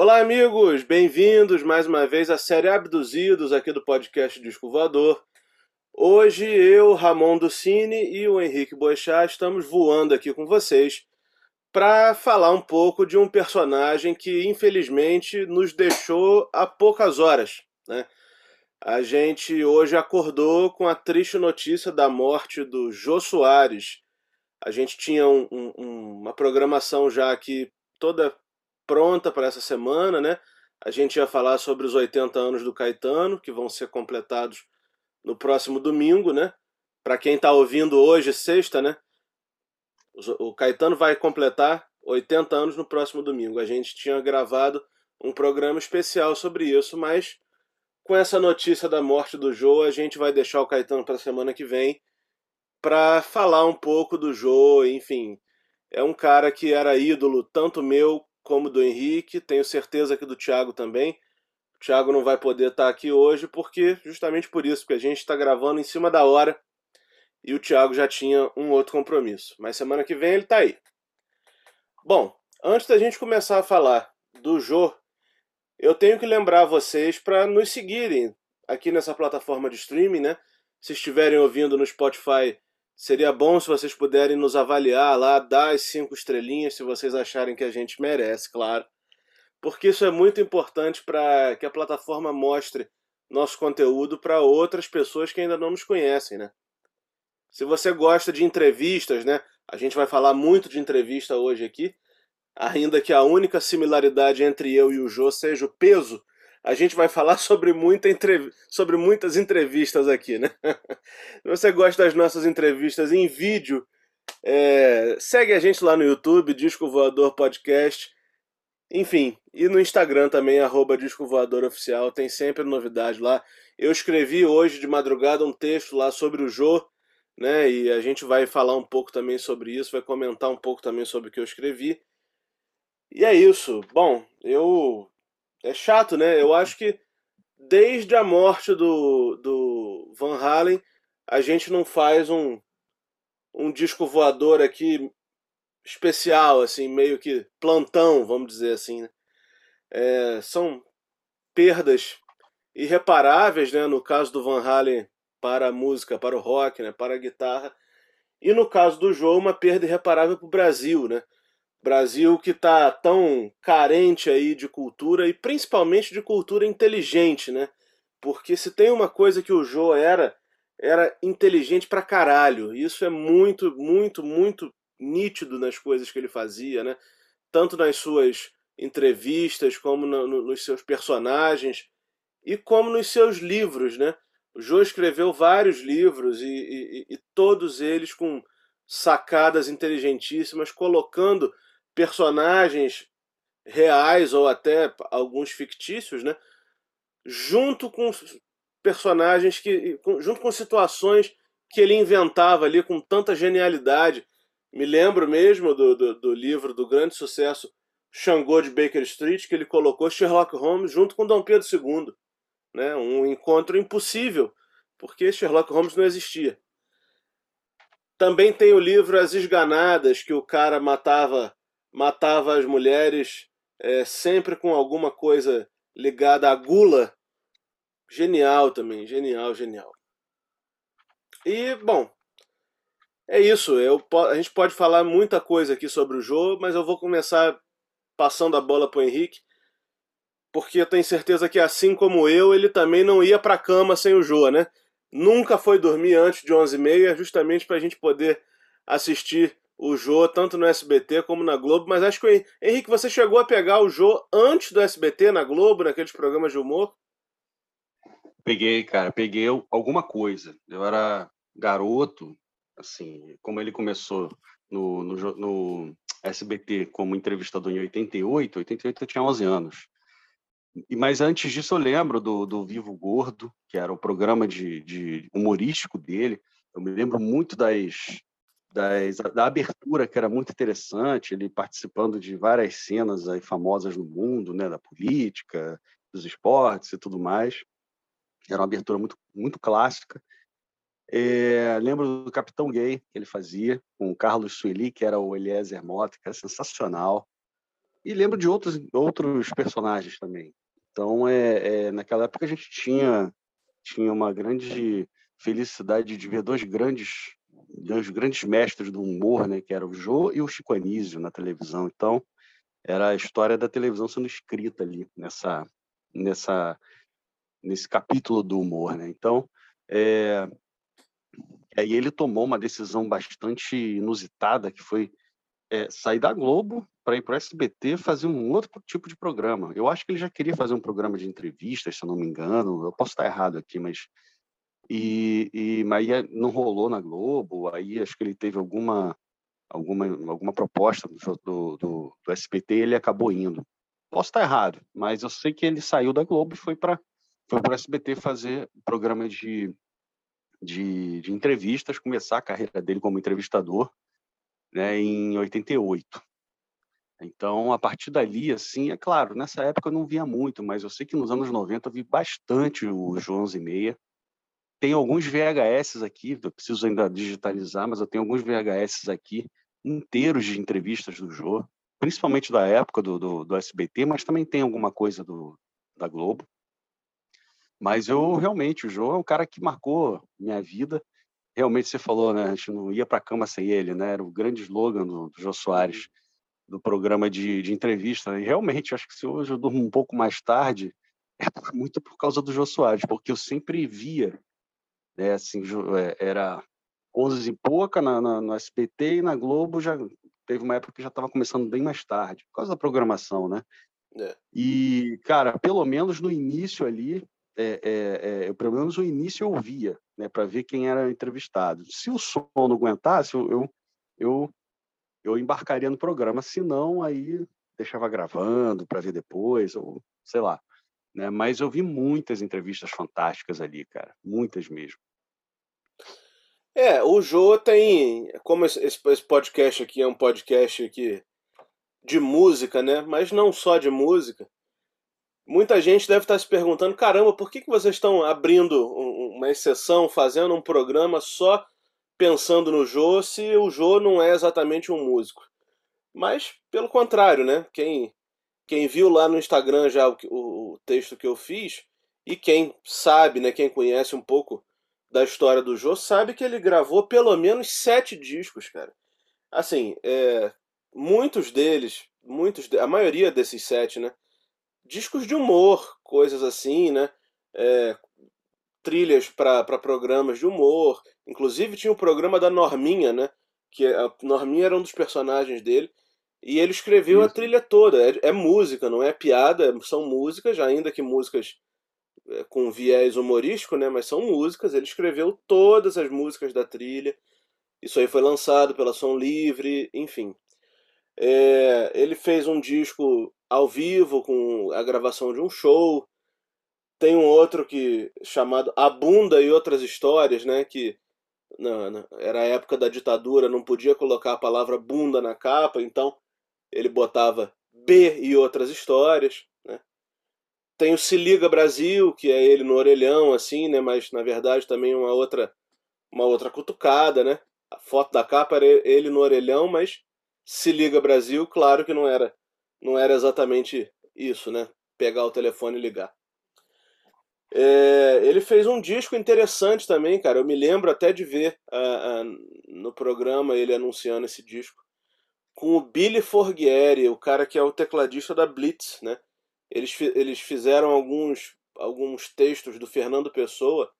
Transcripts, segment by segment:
Olá, amigos! Bem-vindos mais uma vez à série Abduzidos aqui do podcast Disco. Hoje eu, Ramon Ducini e o Henrique Boechat estamos voando aqui com vocês para falar um pouco de um personagem que infelizmente nos deixou há poucas horas. Né? A gente hoje acordou com a triste notícia da morte do Jô Soares. A gente tinha um, um, uma programação já aqui toda pronta para essa semana, né? A gente ia falar sobre os 80 anos do Caetano, que vão ser completados no próximo domingo, né? Para quem está ouvindo hoje, sexta, né? O Caetano vai completar 80 anos no próximo domingo. A gente tinha gravado um programa especial sobre isso, mas com essa notícia da morte do Jô, a gente vai deixar o Caetano para a semana que vem para falar um pouco do Jô, enfim. É um cara que era ídolo tanto meu como do Henrique, tenho certeza que do Thiago também. O Thiago não vai poder estar aqui hoje, porque justamente por isso, porque a gente está gravando em cima da hora e o Thiago já tinha um outro compromisso. Mas semana que vem ele está aí. Bom, antes da gente começar a falar do Jô, eu tenho que lembrar vocês para nos seguirem aqui nessa plataforma de streaming, né? Se estiverem ouvindo no Spotify, Seria bom se vocês puderem nos avaliar lá, dar as cinco estrelinhas se vocês acharem que a gente merece, claro. Porque isso é muito importante para que a plataforma mostre nosso conteúdo para outras pessoas que ainda não nos conhecem, né? Se você gosta de entrevistas, né? A gente vai falar muito de entrevista hoje aqui, ainda que a única similaridade entre eu e o Jô seja o peso a gente vai falar sobre, muita entrev... sobre muitas entrevistas aqui, né? Se você gosta das nossas entrevistas em vídeo, é... segue a gente lá no YouTube, Disco Voador Podcast. Enfim, e no Instagram também, arroba Disco Voador Oficial, tem sempre novidade lá. Eu escrevi hoje de madrugada um texto lá sobre o Jô, né? E a gente vai falar um pouco também sobre isso, vai comentar um pouco também sobre o que eu escrevi. E é isso. Bom, eu é chato, né? Eu acho que desde a morte do, do Van Halen, a gente não faz um, um disco voador aqui especial, assim, meio que plantão, vamos dizer assim. Né? É, são perdas irreparáveis, né? No caso do Van Halen para a música, para o rock, né? Para a guitarra. E no caso do João, uma perda irreparável para o Brasil, né? Brasil que está tão carente aí de cultura e principalmente de cultura inteligente, né? Porque se tem uma coisa que o Jô era, era inteligente pra caralho. Isso é muito, muito, muito nítido nas coisas que ele fazia, né? Tanto nas suas entrevistas, como no, no, nos seus personagens e como nos seus livros, né? O Jô escreveu vários livros e, e, e todos eles com sacadas inteligentíssimas, colocando personagens reais ou até alguns fictícios, né? Junto com personagens que, junto com situações que ele inventava ali com tanta genialidade. Me lembro mesmo do, do, do livro do grande sucesso Xangô de Baker Street, que ele colocou Sherlock Holmes junto com Dom Pedro II. Né? Um encontro impossível, porque Sherlock Holmes não existia. Também tem o livro As Esganadas, que o cara matava matava as mulheres é, sempre com alguma coisa ligada à gula. Genial também, genial, genial. E, bom, é isso. Eu, a gente pode falar muita coisa aqui sobre o jogo, mas eu vou começar passando a bola para o Henrique, porque eu tenho certeza que, assim como eu, ele também não ia para a cama sem o Jô, né? Nunca foi dormir antes de 11h30, justamente para a gente poder assistir o Jô, tanto no SBT como na Globo, mas acho que, Henrique, você chegou a pegar o Jô antes do SBT, na Globo, naqueles programas de humor? Peguei, cara, peguei alguma coisa. Eu era garoto, assim, como ele começou no, no, no SBT como entrevistador em 88, 88 eu tinha 11 anos. Mas antes disso eu lembro do, do Vivo Gordo, que era o programa de, de humorístico dele. Eu me lembro muito das, das, da abertura, que era muito interessante, ele participando de várias cenas aí famosas no mundo, né, da política, dos esportes e tudo mais. Era uma abertura muito, muito clássica. É, lembro do Capitão Gay, que ele fazia, com o Carlos Sueli, que era o Eliezer Mota, que era sensacional. E lembro de outros, outros personagens também. Então, é, é, naquela época a gente tinha, tinha uma grande felicidade de ver dois grandes, dois grandes mestres do humor, né, que eram o Jô e o Chico Anísio na televisão. Então, era a história da televisão sendo escrita ali nessa, nessa, nesse capítulo do humor, né? Então, é, aí ele tomou uma decisão bastante inusitada, que foi é, sair da Globo para ir para o SBT fazer um outro tipo de programa. Eu acho que ele já queria fazer um programa de entrevistas, se eu não me engano. Eu posso estar errado aqui, mas e, e mas não rolou na Globo. Aí acho que ele teve alguma alguma alguma proposta do, do, do, SBT ele acabou indo. Posso estar errado, mas eu sei que ele saiu da Globo e foi para foi para o SBT fazer programa de, de, de entrevistas, começar a carreira dele como entrevistador né, em 88. Então, a partir dali, assim, é claro, nessa época eu não via muito, mas eu sei que nos anos 90 eu vi bastante o João e Tem alguns VHS aqui, eu preciso ainda digitalizar, mas eu tenho alguns VHS aqui inteiros de entrevistas do Jô, principalmente da época do, do, do SBT, mas também tem alguma coisa do, da Globo. Mas eu realmente, o Jô é um cara que marcou minha vida. Realmente você falou, né? A gente não ia para a cama sem ele, né? Era o grande slogan do, do Jô Soares do programa de, de entrevista. E realmente, acho que se hoje eu durmo um pouco mais tarde, é muito por causa do Jô Soares, porque eu sempre via, né, assim, é, era 11 e pouca na, na, no SBT e na Globo já teve uma época que já estava começando bem mais tarde, por causa da programação, né? É. E, cara, pelo menos no início ali, é, é, é, pelo menos no início eu ouvia, né, para ver quem era entrevistado. Se o som não aguentasse, eu, eu eu embarcaria no programa, se não, aí deixava gravando para ver depois, ou sei lá. Né? Mas eu vi muitas entrevistas fantásticas ali, cara, muitas mesmo. É, o Jô tem, como esse, podcast aqui é um podcast aqui de música, né? Mas não só de música. Muita gente deve estar se perguntando, caramba, por que, que vocês estão abrindo uma exceção, fazendo um programa só pensando no Jô se o Jô não é exatamente um músico. Mas, pelo contrário, né? Quem, quem viu lá no Instagram já o, o, o texto que eu fiz, e quem sabe, né, quem conhece um pouco da história do Jô, sabe que ele gravou pelo menos sete discos, cara. Assim, é, muitos deles, muitos, a maioria desses sete, né? Discos de humor, coisas assim, né? É, trilhas para programas de humor. Inclusive tinha o programa da Norminha, né? Que a Norminha era um dos personagens dele. E ele escreveu Isso. a trilha toda. É, é, música, não é piada, são músicas, ainda que músicas é, com viés humorístico, né? Mas são músicas. Ele escreveu todas as músicas da trilha. Isso aí foi lançado pela Som Livre, enfim. É, ele fez um disco ao vivo com a gravação de um show. Tem um outro que chamado A Bunda e Outras Histórias, né? Que não, não, era a época da ditadura, não podia colocar a palavra bunda na capa, então ele botava B e outras histórias. Tem o Se Liga Brasil, que é ele no orelhão, assim, né? Mas na verdade também uma outra, uma outra cutucada, né? A foto da capa era ele no orelhão, mas Se Liga Brasil, claro que não era, não era exatamente isso, né? Pegar o telefone e ligar. É, ele fez um disco interessante também, cara. Eu me lembro até de ver no programa ele anunciando esse disco com o Billy Forghieri, o cara que é o tecladista da Blitz, né? Eles, eles fizeram alguns, alguns textos do Fernando Pessoa,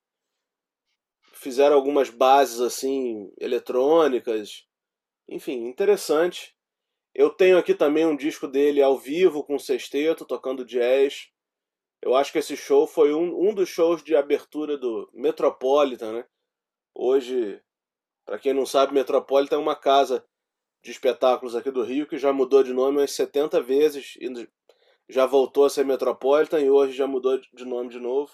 fizeram algumas bases assim eletrônicas, enfim, interessante. Eu tenho aqui também um disco dele ao vivo com sexteto tocando jazz. Eu acho que esse show foi um, um dos shows de abertura do Metropolitan, né? Hoje, para quem não sabe, Metropolitan é uma casa de espetáculos aqui do Rio que já mudou de nome umas 70 vezes e já voltou a ser Metropolitan e hoje já mudou de nome de novo.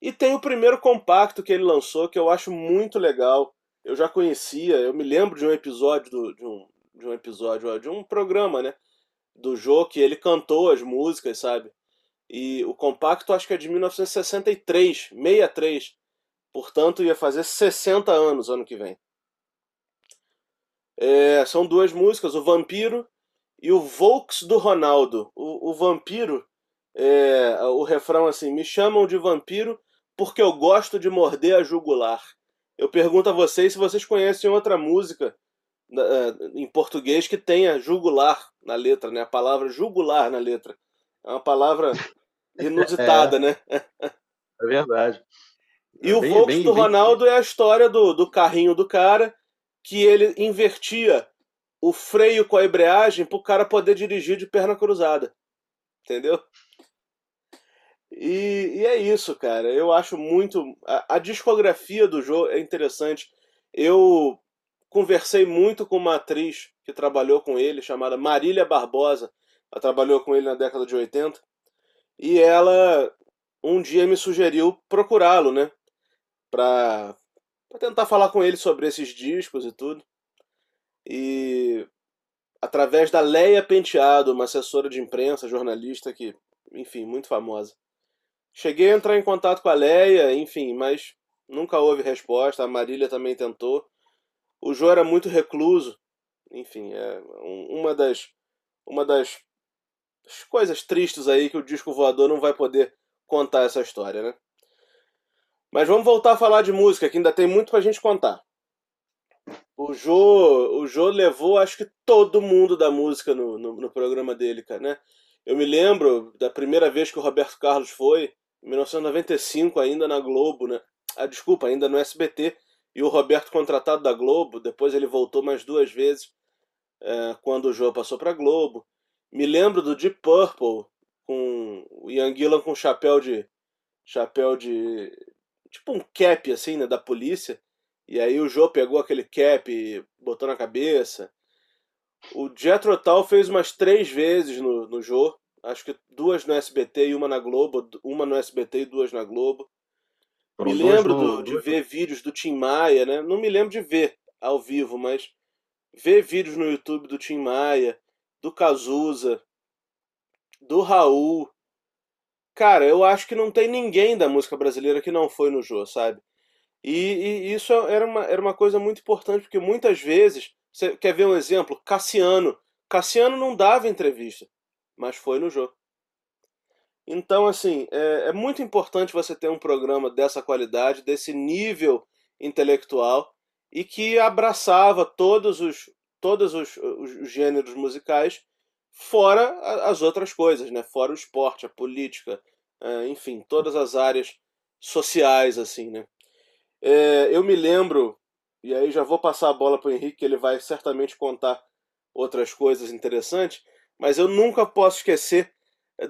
E tem o primeiro compacto que ele lançou que eu acho muito legal. Eu já conhecia, eu me lembro de um episódio do, de um de um episódio de um programa, né, do jogo que ele cantou as músicas, sabe? E o compacto acho que é de 1963, 63. Portanto, ia fazer 60 anos ano que vem. É, são duas músicas, o Vampiro e o Volks do Ronaldo, o, o vampiro, é, o refrão assim: me chamam de vampiro porque eu gosto de morder a jugular. Eu pergunto a vocês se vocês conhecem outra música é, em português que tenha jugular na letra, né? A palavra jugular na letra. É uma palavra inusitada, é. né? É verdade. E é o bem, Volks bem, do Ronaldo bem... é a história do, do carrinho do cara que ele invertia o freio com a embreagem para o cara poder dirigir de perna cruzada. Entendeu? E, e, é isso, cara. Eu acho muito. A, a, discografia do jogo é interessante. Eu conversei muito com uma atriz que trabalhou com ele, chamada Marília Barbosa. Ela trabalhou com ele na década de 80. E ela um dia me sugeriu procurá-lo, né? Pra, pra tentar falar com ele sobre esses discos e tudo. E através da Leia Penteado, uma assessora de imprensa, jornalista que, enfim, muito famosa. Cheguei a entrar em contato com a Leia, enfim, mas nunca houve resposta. A Marília também tentou. O João era muito recluso. Enfim, é uma das uma das coisas tristes aí que o disco voador não vai poder contar essa história, né? Mas vamos voltar a falar de música, que ainda tem muito pra gente contar. O Jô, o Jô levou, acho que todo mundo da música no, no, no, programa dele, cara, né? Eu me lembro da primeira vez que o Roberto Carlos foi, em 1995, ainda na Globo, né? Ah, desculpa, ainda no SBT. E o Roberto contratado da Globo, depois ele voltou mais duas vezes é, quando o Jô passou pra Globo. Me lembro do Deep Purple, com o Ian Gillan com chapéu de. chapéu de. tipo um cap, assim, né? Da polícia e aí o Joe pegou aquele cap e botou na cabeça. O Jethro Tull fez umas três vezes no, no Joe. Acho que duas no SBT e uma na Globo. Uma no SBT e duas na Globo. me lembro do, de ver vídeos do Tim Maia, né? Não me lembro de ver ao vivo, mas ver vídeos no YouTube do Tim Maia, do Cazuza, do Raul. Cara, eu acho que não tem ninguém da música brasileira que não foi no Jô, sabe? E, e, isso era uma, era uma coisa muito importante, porque muitas vezes, você quer ver um exemplo? Cassiano. Cassiano não dava entrevista, mas foi no jogo. Então, assim, é, é muito importante você ter um programa dessa qualidade, desse nível intelectual, e que abraçava todos os, todos os, os gêneros musicais, fora as outras coisas, né? fora o esporte, a política, é, enfim, todas as áreas sociais, assim, né? É, eu me lembro, e aí já vou passar a bola para o Henrique, que ele vai certamente contar outras coisas interessantes, mas eu nunca posso esquecer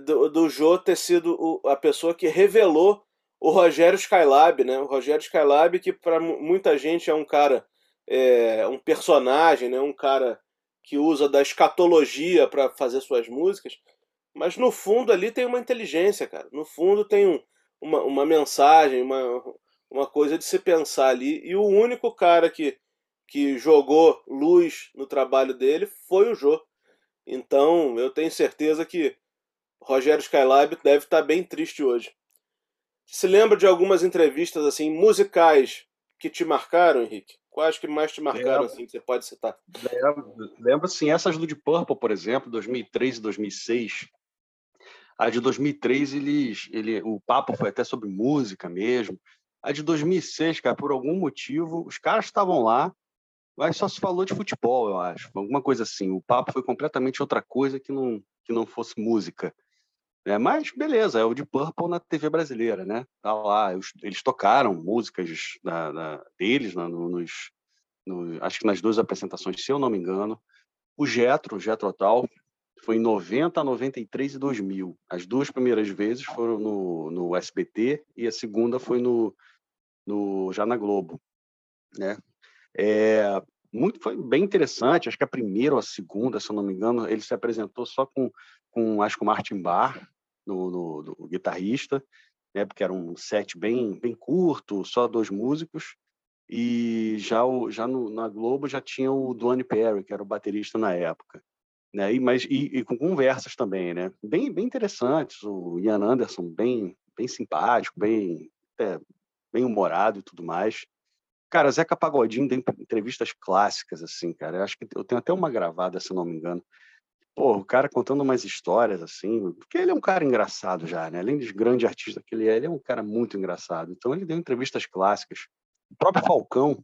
do, do Jô ter sido o, a pessoa que revelou o Rogério Skylab, né? O Rogério Skylab, que para muita gente é um cara, é, um personagem, né? Um cara que usa da escatologia para fazer suas músicas, mas no fundo ali tem uma inteligência, cara. No fundo tem um, uma, uma mensagem, uma, uma coisa de se pensar ali. E o único cara que, que jogou luz no trabalho dele foi o Jô. Então eu tenho certeza que Rogério Skylab deve estar bem triste hoje. Se lembra de algumas entrevistas assim musicais que te marcaram, Henrique? Quais que mais te marcaram, lembro, assim, que você pode citar? Lembro, lembro sim, essas do Deep Purple, por exemplo, 2003 e 2006. A de 2003, eles, ele, o papo foi até sobre música mesmo. A de 2006, cara, por algum motivo, os caras estavam lá, mas só se falou de futebol, eu acho. Alguma coisa assim. O papo foi completamente outra coisa que não, que não fosse música. É, mas beleza, é o de Purple na TV brasileira, né? Tá lá, eles, tocaram músicas da, da, deles na, no, nos, no, acho que nas duas apresentações, se eu não me engano. O Getro, o Getro Tal, foi em 90, 93 e 2000. As duas primeiras vezes foram no, no SBT e a segunda foi no, no, já na Globo, né? É, muito foi bem interessante. Acho que a primeira ou a segunda, se eu não me engano, ele se apresentou só com, com acho que o Martin Barr, no, no, guitarrista, né? Porque era um set bem bem curto, só dois músicos. E já o, já no, na Globo já tinha o Duane Perry, que era o baterista na época. Né? E, mas, e, e, com conversas também, né? Bem, bem interessantes. O Ian Anderson, bem, bem simpático, bem, é, bem humorado e tudo mais. Cara, Zeca Pagodinho tem entrevistas clássicas, assim, cara. Eu acho que eu tenho até uma gravada, se não me engano. pô, o cara contando umas histórias assim, porque ele é um cara engraçado já, né? Além de grande artista que ele é, ele é um cara muito engraçado. Então ele deu entrevistas clássicas. O próprio Falcão,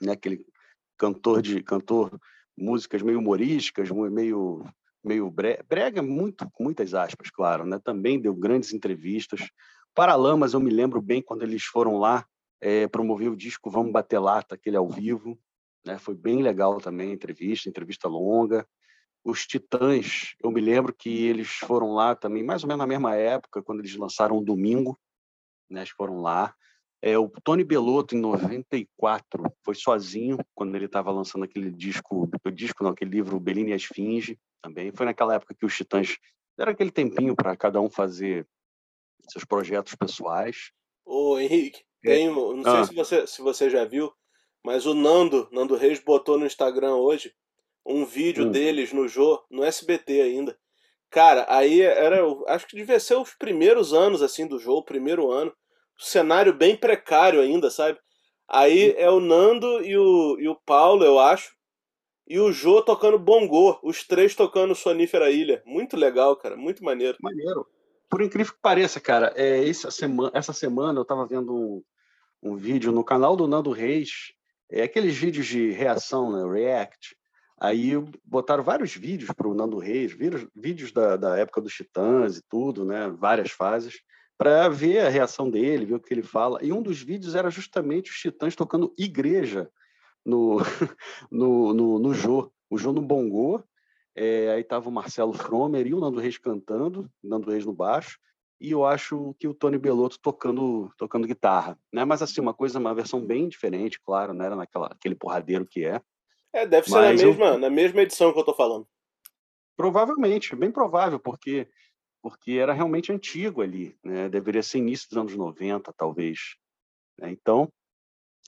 né, aquele cantor de cantor músicas meio humorísticas, meio meio brega, muito com muitas aspas, claro, né? Também deu grandes entrevistas. Paralamas, eu me lembro bem quando eles foram lá é, promover o disco Vamos Bater Lata, aquele ao vivo, né? Foi bem legal também a entrevista, entrevista longa. Os Titãs, eu me lembro que eles foram lá também, mais ou menos na mesma época, quando eles lançaram um Domingo, né? Eles foram lá. É, o Tony Belotto, em 94, foi sozinho, quando ele estava lançando aquele disco, o disco não, aquele livro Bellini e a Esfinge, também. Foi naquela época que os Titãs era aquele tempinho para cada um fazer seus projetos pessoais. Ô, Henrique, é. tem, não sei ah. se, você, se você já viu, mas o Nando, Nando Reis, botou no Instagram hoje um vídeo hum. deles no Jô, no SBT ainda. Cara, aí era, acho que devia ser os primeiros anos assim do Jô, o primeiro ano. cenário bem precário ainda, sabe? Aí hum. é o Nando e o, e o Paulo, eu acho, e o Jô tocando bongô, os três tocando Sonífera Ilha. Muito legal, cara, muito maneiro. Maneiro. Por incrível que pareça, cara, é, essa, semana, essa semana eu estava vendo um, um, vídeo no canal do Nando Reis, é, aqueles vídeos de reação, né, React. Aí botaram vários vídeos para o Nando Reis, vídeos, vídeos da, da época dos Titãs e tudo, né, várias fases, para ver a reação dele, ver o que ele fala. E um dos vídeos era justamente os Titãs tocando Igreja, no, no, no, no Jô, o Jô no bongô, é, aí estava o Marcelo Fromer e o Nando Reis cantando, Nando Reis no baixo, e eu acho que o Tony Belotto tocando tocando guitarra, né? Mas assim, uma coisa, uma versão bem diferente, claro, não era naquela aquele porradeiro que é. É, deve ser na mesma, eu... na mesma edição que eu tô falando. Provavelmente, bem provável, porque porque era realmente antigo ali, né? Deveria ser início dos anos 90, talvez. Né? Então,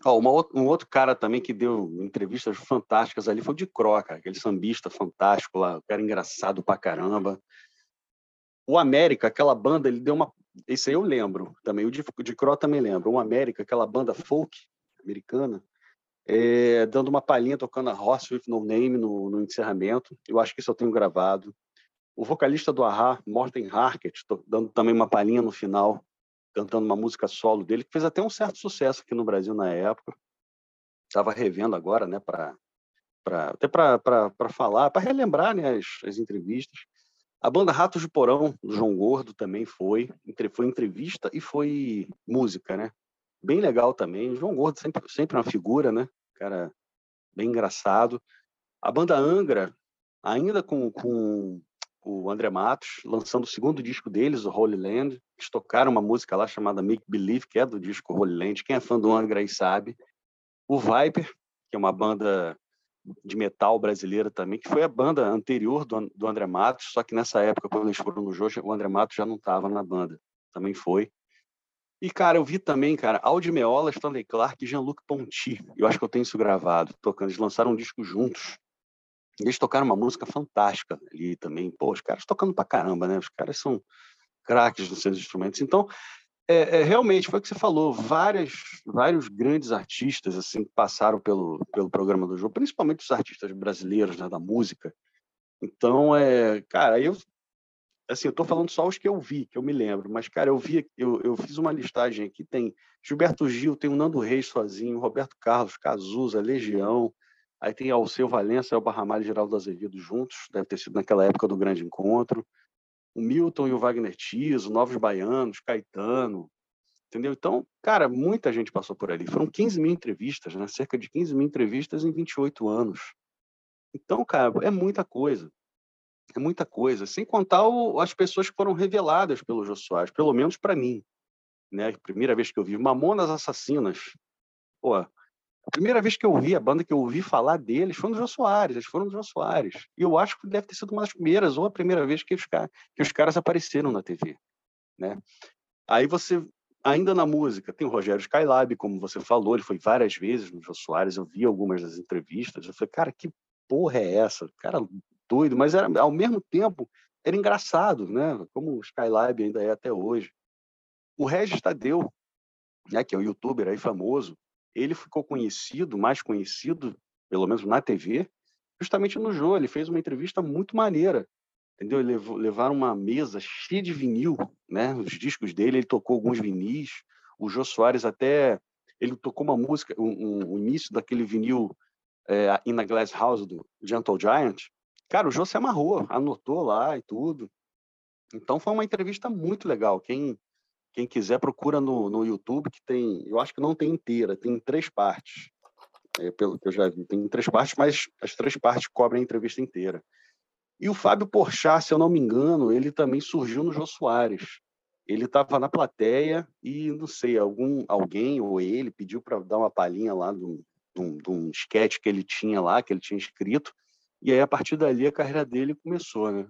Uma, um outro cara também que deu entrevistas fantásticas ali foi o de Cro, cara, aquele sambista fantástico lá, o cara engraçado pra caramba. O América, aquela banda, ele deu uma. Esse aí eu lembro também, o de, de Cro também lembro. O América, aquela banda folk americana, é, dando uma palhinha tocando a Horse with No Name no, no, encerramento. Eu acho que isso eu tenho gravado. O vocalista do Ahá, Morten Harket, dando também uma palhinha no final cantando uma música solo dele, que fez até um certo sucesso aqui no Brasil na época. Estava revendo agora, né, para até para falar, para relembrar né, as, as entrevistas. A banda Ratos de Porão, do João Gordo, também foi. Foi entrevista e foi música, né? Bem legal também. João Gordo sempre, sempre uma figura, né? Cara bem engraçado. A banda Angra, ainda com, com o André Matos, lançando o segundo disco deles, o Holy Land. Eles tocaram uma música lá chamada Make Believe, que é do disco Holy Land. Quem é fã do Angra aí sabe. O Viper, que é uma banda de metal brasileira também, que foi a banda anterior do, do André Matos, só que nessa época, quando eles foram no jogo, o André Matos já não estava na banda. Também foi. E, cara, eu vi também, cara, Aldi Meola, Stanley Clark e Jean-Luc Ponty. Eu acho que eu tenho isso gravado, tocando. Eles lançaram um disco juntos. Eles tocaram uma música fantástica ali também. Pô, os caras tocando pra caramba, né? Os caras são craques nos seus instrumentos. Então, é, é, realmente, foi o que você falou, várias, vários grandes artistas assim passaram pelo, pelo programa do jogo, principalmente os artistas brasileiros né, da música. Então, é, cara, eu assim, eu falando só os que eu vi, que eu me lembro, mas, cara, eu vi, eu, eu fiz uma listagem aqui, tem Gilberto Gil, tem o Nando Reis sozinho, Roberto Carlos, Cazuza, Legião, Aí tem Alceu Valença, Elba Ramalho e Geraldo Azevedo juntos, deve ter sido naquela época do grande encontro. O Milton e o Wagner Tiso, Novos Baianos, Caetano, entendeu? Então, cara, muita gente passou por ali. Foram 15 mil entrevistas, né? cerca de 15 mil entrevistas em 28 anos. Então, cara, é muita coisa. É muita coisa. Sem contar o, as pessoas que foram reveladas pelo Jô Soares, pelo menos para mim. Né? Primeira vez que eu vi Mamonas Assassinas. Pô, a primeira vez que eu vi a banda, que eu ouvi falar deles, foi no João Soares, eles foram no João Soares. E eu acho que deve ter sido uma das primeiras, ou a primeira vez que os, que os caras apareceram na TV. Né? Aí você, ainda na música, tem o Rogério Skylab, como você falou, ele foi várias vezes no João Soares, eu vi algumas das entrevistas, eu falei, cara, que porra é essa? Cara doido, mas era, ao mesmo tempo era engraçado, né? Como o Skylab ainda é até hoje. O Regis Tadeu, né, que é o youtuber aí famoso, ele ficou conhecido, mais conhecido, pelo menos na TV, justamente no Jô. Ele fez uma entrevista muito maneira, entendeu? Ele levaram uma mesa cheia de vinil, né? Os discos dele, ele tocou alguns vinis. O Jô Soares até ele tocou uma música, o um, um, início daquele vinil é, In a Glass House do Gentle Giant. Cara, o Jô se amarrou, anotou lá e tudo. Então foi uma entrevista muito legal. Quem quem quiser procura no, no YouTube que tem, eu acho que não tem inteira, tem três partes. É, pelo que eu já vi, tem três partes, mas as três partes cobrem a entrevista inteira. E o Fábio Porchat, se eu não me engano, ele também surgiu no Jô Soares. Ele estava na plateia e, não sei, algum alguém ou ele pediu para dar uma palhinha lá de um, de, um, sketch que ele tinha lá, que ele tinha escrito, e aí, a partir dali, a carreira dele começou, né?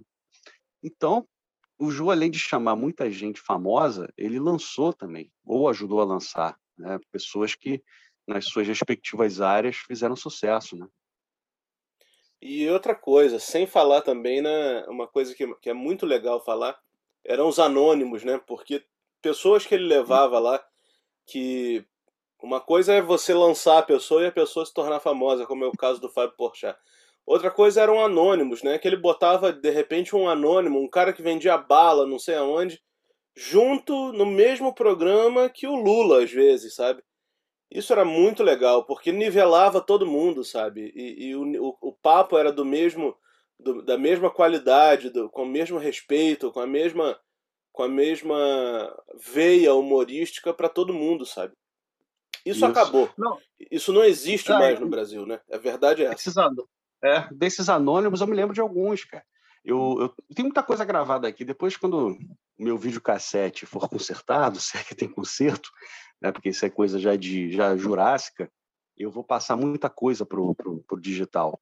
Então, o Ju, além de chamar muita gente famosa, ele lançou também, ou ajudou a lançar, né? pessoas que, nas suas respectivas áreas, fizeram sucesso. Né? E outra coisa, sem falar também, né, uma coisa que, que é muito legal falar, eram os anônimos, né? Porque pessoas que ele levava lá, que uma coisa é você lançar a pessoa e a pessoa se tornar famosa, como é o caso do Fábio Porchat. Outra coisa eram anônimos, né? Que ele botava de repente um anônimo, um cara que vendia bala, não sei aonde, junto no mesmo programa que o Lula, às vezes, sabe? Isso era muito legal, porque nivelava todo mundo, sabe? E, e o, o, papo era do mesmo, do, da mesma qualidade, do, com o mesmo respeito, com a mesma, com a mesma veia humorística para todo mundo, sabe? Isso, Isso. acabou. Não. Isso não existe mais no Brasil, né? A verdade é essa. Precisando. É, desses anônimos, eu me lembro de alguns, cara. Eu, eu tenho muita coisa gravada aqui. Depois, quando o meu videocassete for consertado, se é que tem conserto, né, porque isso é coisa já de já jurássica, eu vou passar muita coisa pro, pro, pro digital.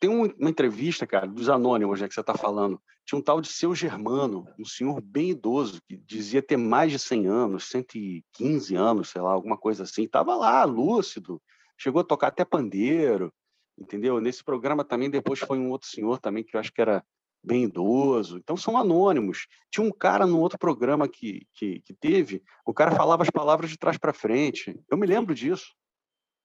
Tem uma entrevista, cara, dos anônimos, já que você está falando. Tinha um tal de seu Germano, um senhor bem idoso, que dizia ter mais de 100 anos, 115 anos, sei lá, alguma coisa assim. Estava lá, lúcido, chegou a tocar até pandeiro, entendeu? Nesse programa também depois foi um outro senhor também que eu acho que era bem idoso. Então são anônimos. Tinha um cara no outro programa que, que, que teve, o cara falava as palavras de trás para frente. Eu me lembro disso.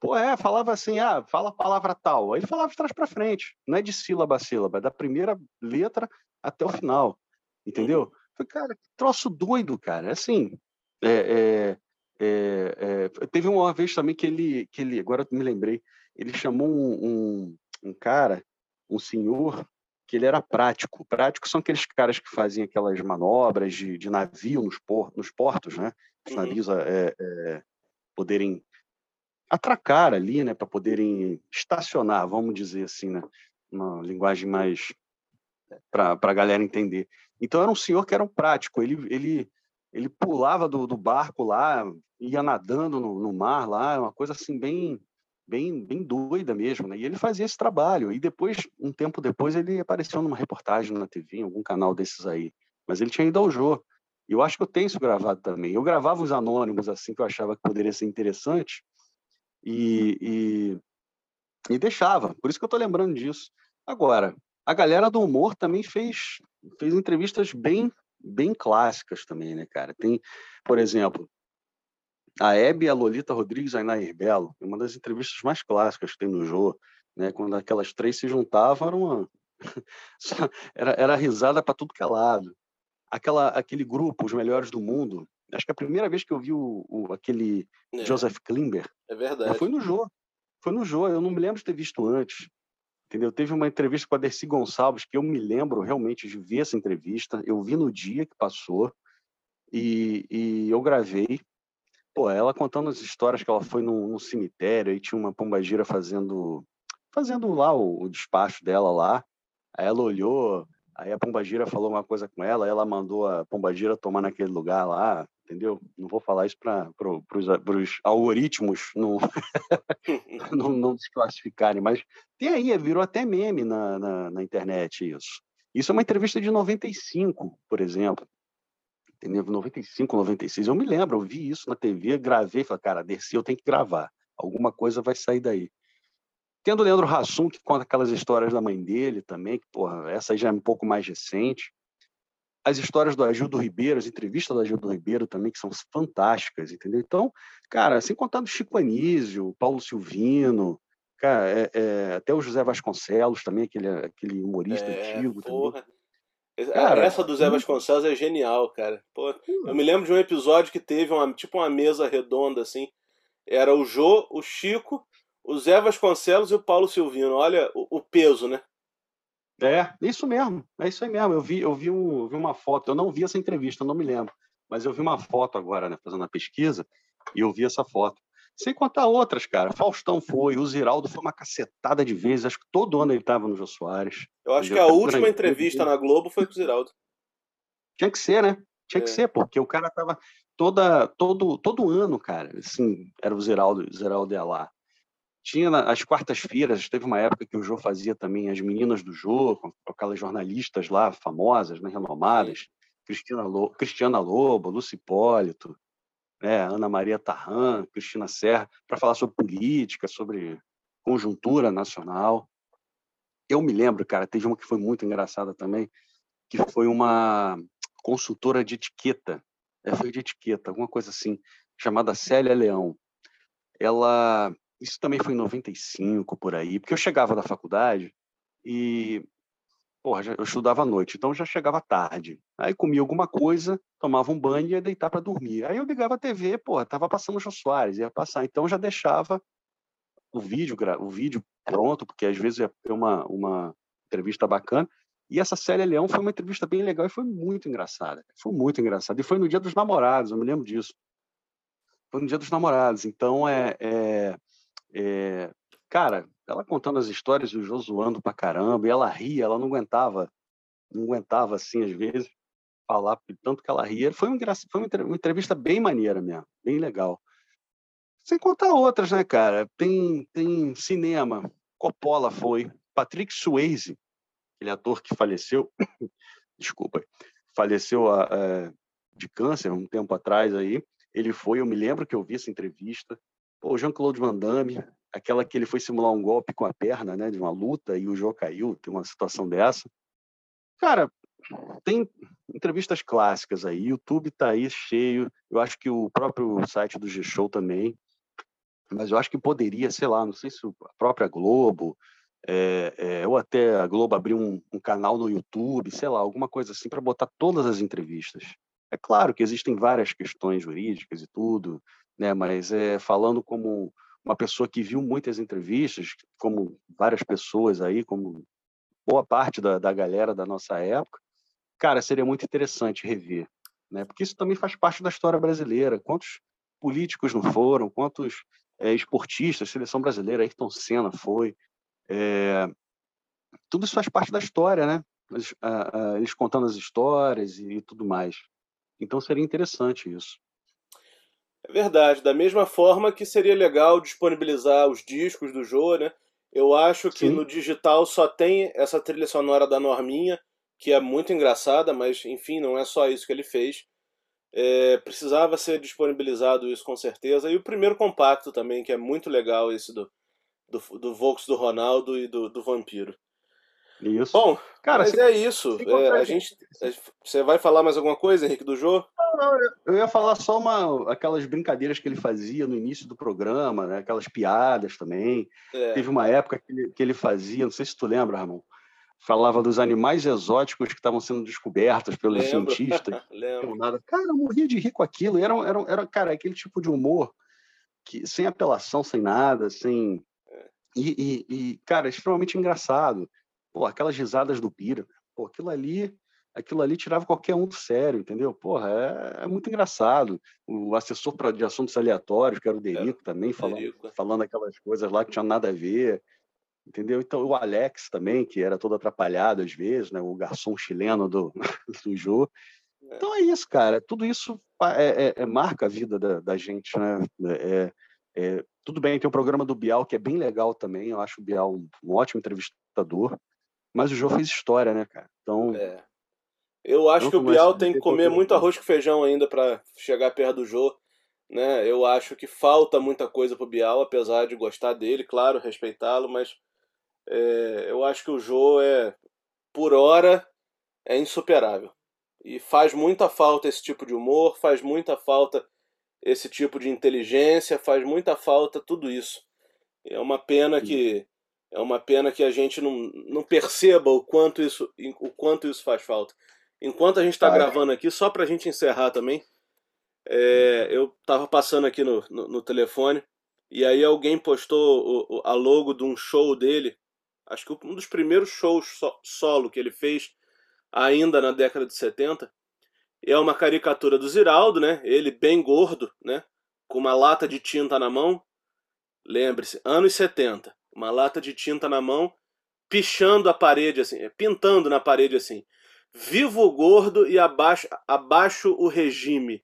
Pô, é, falava assim, ah, fala a palavra tal. Aí ele falava de trás para frente. Não é de sílaba a sílaba, é da primeira letra até o final. Entendeu? Falei, cara, que troço doido, cara. Assim, é, é, é, teve uma vez também que ele, que ele, agora me lembrei, ele chamou um, um, um cara, um senhor, que ele era prático. Prático são aqueles caras que faziam aquelas manobras de, de navio nos, por, nos portos, né? Os uhum. navios é, é, poderem atracar ali, né? Para poderem estacionar, vamos dizer assim, né? Uma linguagem mais para a galera entender. Então era um senhor que era um prático. Ele, ele, ele pulava do, do barco lá, ia nadando no, no mar lá, uma coisa assim bem bem, bem doida mesmo, né? E ele fazia esse trabalho. E depois, um tempo depois, ele apareceu numa reportagem na TV, em algum canal desses aí. Mas ele tinha ido ao Jô. E eu acho que eu tenho isso gravado também. Eu gravava os anônimos assim que eu achava que poderia ser interessante e, e, e deixava. Por isso que eu estou lembrando disso. Agora, a galera do humor também fez, fez entrevistas bem, bem clássicas também, né, cara? Tem, por exemplo, a Hebe e a Lolita Rodrigues aí na Belo, uma das entrevistas mais clássicas que tem no Jô, né? Quando aquelas três se juntavam, era uma era, era risada para tudo que é lado. Aquela, aquele grupo, os melhores do mundo. Acho que a primeira vez que eu vi o, o aquele é. Joseph Klimber, é verdade. Foi no Jô. Foi no Jô. Eu não me lembro de ter visto antes. Entendeu? Teve uma entrevista com a Dercy Gonçalves que eu me lembro realmente de ver essa entrevista. Eu vi no dia que passou e, e eu gravei Pô, ela contando as histórias que ela foi num, num cemitério e tinha uma pombagira fazendo fazendo lá o, o, despacho dela lá. Aí ela olhou, aí a pombagira falou uma coisa com ela, ela mandou a pombagira tomar naquele lugar lá, entendeu? Não vou falar isso para pro, os algoritmos não, não, não desclassificarem, mas tem aí, virou até meme na, na, na internet isso. Isso é uma entrevista de 95, por exemplo entendeu? 95, 96. Eu me lembro, eu vi isso na TV, gravei, falei, cara, desci, eu tenho que gravar. Alguma coisa vai sair daí. Tendo o Leandro Hassum, que conta aquelas histórias da mãe dele também, que, porra, essa já é um pouco mais recente. As histórias do Agildo Ribeiro, as entrevistas do Agildo Ribeiro também, que são fantásticas, entendeu? Então, cara, sem contar do Chico Anísio, Paulo Silvino, Cara, é, é, até o José Vasconcelos também, aquele, aquele humorista É, antigo porra. também. Cara, Essa do Zé muito- Vasconcelos é genial, cara. Pô, eu me lembro de um episódio que teve uma, tipo uma mesa redonda assim. Era o Jô, o Chico, o Zé Vasconcelos e o Paulo Silvino. Olha o, o peso, né? É, isso mesmo, é isso aí mesmo. Eu vi, eu vi, um, vi uma foto, eu não vi essa entrevista, eu não me lembro, mas eu vi uma foto agora, né, fazendo a pesquisa, e eu vi essa foto. Sem contar outras, cara. Faustão foi, o Ziraldo foi uma cacetada de vezes, acho que todo ano ele estava no Jô Soares. Eu acho que a última grande. entrevista na Globo foi com o Ziraldo. Tinha que ser, né? Tinha que É. ser, porque o cara tava toda, todo, todo ano, cara, assim, era o Ziraldo, o Ziraldo ia lá. Tinha as quartas-feiras, teve uma época que o Jô fazia também as meninas do Jô, com aquelas jornalistas lá, famosas, né, renomadas, Cristina, Cristiana Lobo, Lucy Hipólito, né, Ana Maria Tarran, Cristina Serra, para falar sobre política, sobre conjuntura nacional. Eu me lembro, cara, teve uma que foi muito engraçada também, que foi uma consultora de etiqueta, é, foi de etiqueta, alguma coisa assim, chamada Célia Leão. Ela, isso também foi em 95, por aí, porque eu chegava da faculdade e, porra, eu estudava à noite, então já chegava tarde. Aí comia alguma coisa, tomava um banho e ia deitar para dormir. Aí eu ligava a TV, porra, tava passando o Jô Soares, ia passar, então já deixava o vídeo, o vídeo pronto, porque às vezes ia ter uma, uma entrevista bacana. E essa Célia Leão foi uma entrevista bem legal e foi muito engraçada. Foi muito engraçada. E foi no Dia dos Namorados, eu me lembro disso. Foi no Dia dos Namorados. Então, é, é, é- Cara, ela contando as histórias e o Jô zoando pra caramba, e ela ria, ela não aguentava, não aguentava, assim, às vezes, falar, tanto que ela ria. Foi, um foi uma entre- uma entrevista bem maneira mesmo, bem legal. Sem contar outras, né, cara? Tem, tem cinema. Coppola foi. Patrick Swayze, aquele ator que faleceu, desculpa, faleceu a- a- de câncer um tempo atrás aí. Ele foi, eu me lembro que eu vi essa entrevista. O Jean-Claude Van Damme, aquela que ele foi simular um golpe com a perna, né, de uma luta e o Jô caiu, tem uma situação dessa. Cara, tem entrevistas clássicas aí, YouTube tá aí cheio. Eu acho que o próprio site do G-Show também. Mas eu acho que poderia, sei lá, não sei se a própria Globo, é, é, ou até a Globo abrir um, um canal no YouTube, sei lá, alguma coisa assim, para botar todas as entrevistas. É claro que existem várias questões jurídicas e tudo, né? mas é, falando como uma pessoa que viu muitas entrevistas, como várias pessoas aí, como boa parte da, da galera da nossa época, cara, seria muito interessante rever, né? Porque isso também faz parte da história brasileira. Quantos políticos não foram? Quantos é, esportistas? Seleção brasileira, Ayrton Senna foi. É, tudo isso faz parte da história, né? Eles, ah, ah, eles contando as histórias e, e tudo mais. Então seria interessante isso. É verdade. Da mesma forma que seria legal disponibilizar os discos do Jô, né? Eu acho que Sim. no digital só tem essa trilha sonora da Norminha, que é muito engraçada, mas enfim, não é só isso que ele fez. É, precisava ser disponibilizado isso com certeza. E o primeiro compacto também, que é muito legal, esse do, do, do Vox do Ronaldo e do, do Vampiro. Isso. Bom, cara, mas se- é isso. É, a gente, você vai falar mais alguma coisa, Henrique, do Jô? eu ia falar só uma, aquelas brincadeiras que ele fazia no início do programa, né? aquelas piadas também. É, Teve uma época que ele, que ele fazia, não sei se tu lembra, Ramon, falava dos animais exóticos que estavam sendo descobertos pelos lembro. cientistas. lembro. Não, nada. Cara, eu morria de rir com aquilo. Era, era, era, cara, aquele tipo de humor que sem apelação, sem nada, sem. E, e- e, cara, extremamente engraçado. Pô, aquelas risadas do Pira. Pô, aquilo ali, aquilo ali tirava qualquer um do sério, entendeu? Porra, é, é muito engraçado. O assessor de assuntos aleatórios, que era o Derico também, falando, Derico. falando aquelas coisas lá que tinham nada a ver. Entendeu? Então, o Alex também, que era todo atrapalhado às vezes, né? o garçom chileno do, do Jô. É. Então é isso, cara. Tudo isso é, é- é- marca a vida da, da gente, né? É- é- tudo bem, tem o programa do Bial, que é bem legal também. Eu acho o Bial um, um ótimo entrevistador. Mas o Jô fez história, né, cara? Então, É. Eu acho que o Bial tem que comer muito coisa. arroz com feijão ainda pra chegar perto do Jô. Né? Eu acho que falta muita coisa pro Bial, apesar de gostar dele, claro, respeitá-lo, mas é, eu acho que o Jô é, por hora, é insuperável. E faz muita falta esse tipo de humor, faz muita falta esse tipo de inteligência, faz muita falta tudo isso. É uma pena que é uma pena que a gente não, não perceba o quanto isso o quanto isso faz falta. Enquanto a gente está ah, gravando aqui, só para a gente encerrar também, é, eu estava passando aqui no, no, no, telefone e aí alguém postou o, a logo de um show dele, acho que um dos primeiros shows so, solo que ele fez ainda na década de 70. É uma caricatura do Ziraldo, né? Ele bem gordo, né? Com uma lata de tinta na mão. Lembre-se, anos 70. Uma lata de tinta na mão, pichando a parede assim, pintando na parede assim. Vivo o gordo e abaixo, abaixo o regime.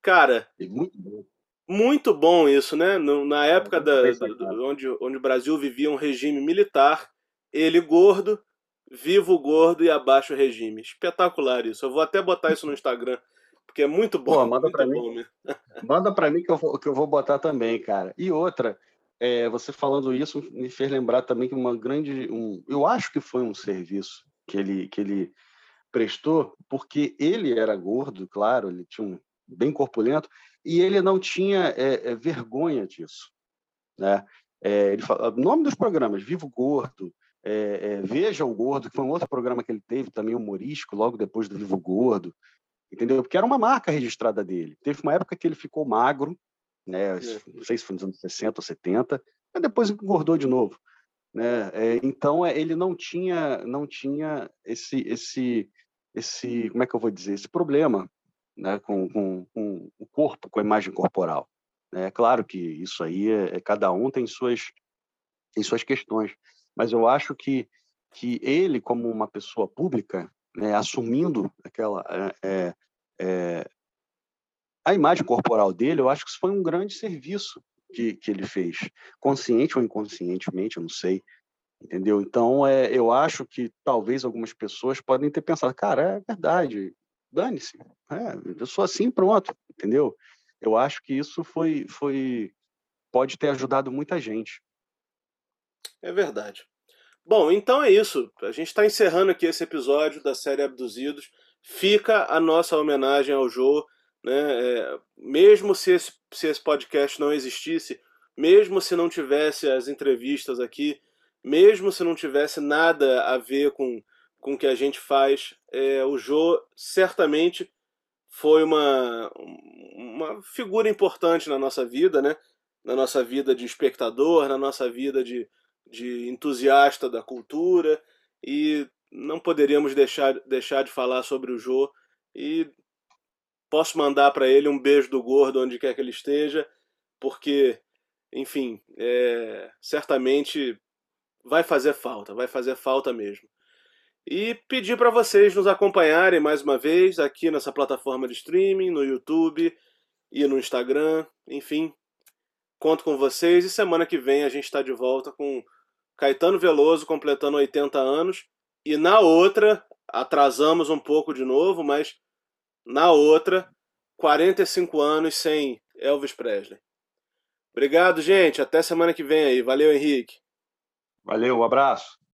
Cara, muito bom. Muito bom isso, né? Na época da, onde, onde o Brasil vivia um regime militar, ele gordo, vivo gordo e abaixo o regime. Espetacular isso. Eu vou até botar isso no Instagram, porque é muito bom. Pô, manda para mim. manda para mim que eu, vou, que eu vou botar também, cara. E outra, é, você falando isso me fez lembrar também que uma grande, um, eu acho que foi um serviço que ele que ele prestou, porque ele era gordo, claro, ele tinha um bem corpulento e ele não tinha é, é, vergonha disso, né? É, ele fala, nome dos programas, Vivo Gordo, é, é, Veja o Gordo, que foi um outro programa que ele teve, também humorístico, logo depois do Vivo Gordo, entendeu? Porque era uma marca registrada dele. Teve uma época que ele ficou magro, né? É. não sei se foi nos anos 60 ou 70, mas depois engordou de novo. Né? É, então é, ele não tinha, não tinha esse, esse, esse, como é que eu vou dizer, esse problema né? com, com, com o corpo, com a imagem corporal. É claro que isso aí é, é cada um tem suas, tem suas questões, mas eu acho que, que ele, como uma pessoa pública, né, assumindo aquela é, é, a imagem corporal dele, eu acho que isso foi um grande serviço que, que ele fez, consciente ou inconscientemente, eu não sei, entendeu? Então, é, eu acho que talvez algumas pessoas podem ter pensado, cara, é verdade, dane-se, é, eu sou assim, pronto, entendeu? Eu acho que isso foi, foi pode ter ajudado muita gente. É verdade. Bom, então é isso. A gente está encerrando aqui esse episódio da série Abduzidos. Fica a nossa homenagem ao Jô. Né? É, mesmo se esse, se esse podcast não existisse, mesmo se não tivesse as entrevistas aqui, mesmo se não tivesse nada a ver com, com o que a gente faz, é, o Jô certamente foi uma, uma figura importante na nossa vida, né? na nossa vida de espectador, na nossa vida de, de entusiasta da cultura e não poderíamos deixar, deixar de falar sobre o Jô e posso mandar para ele um beijo do gordo onde quer que ele esteja, porque, enfim, é, certamente vai fazer falta, vai fazer falta mesmo. E pedir para vocês nos acompanharem mais uma vez aqui nessa plataforma de streaming, no YouTube e no Instagram, enfim. Conto com vocês e semana que vem a gente está de volta com Caetano Veloso completando 80 anos. E na outra, atrasamos um pouco de novo, mas na outra, 45 anos sem Elvis Presley. Obrigado, gente. Até semana que vem aí. Valeu, Henrique. Valeu, um abraço.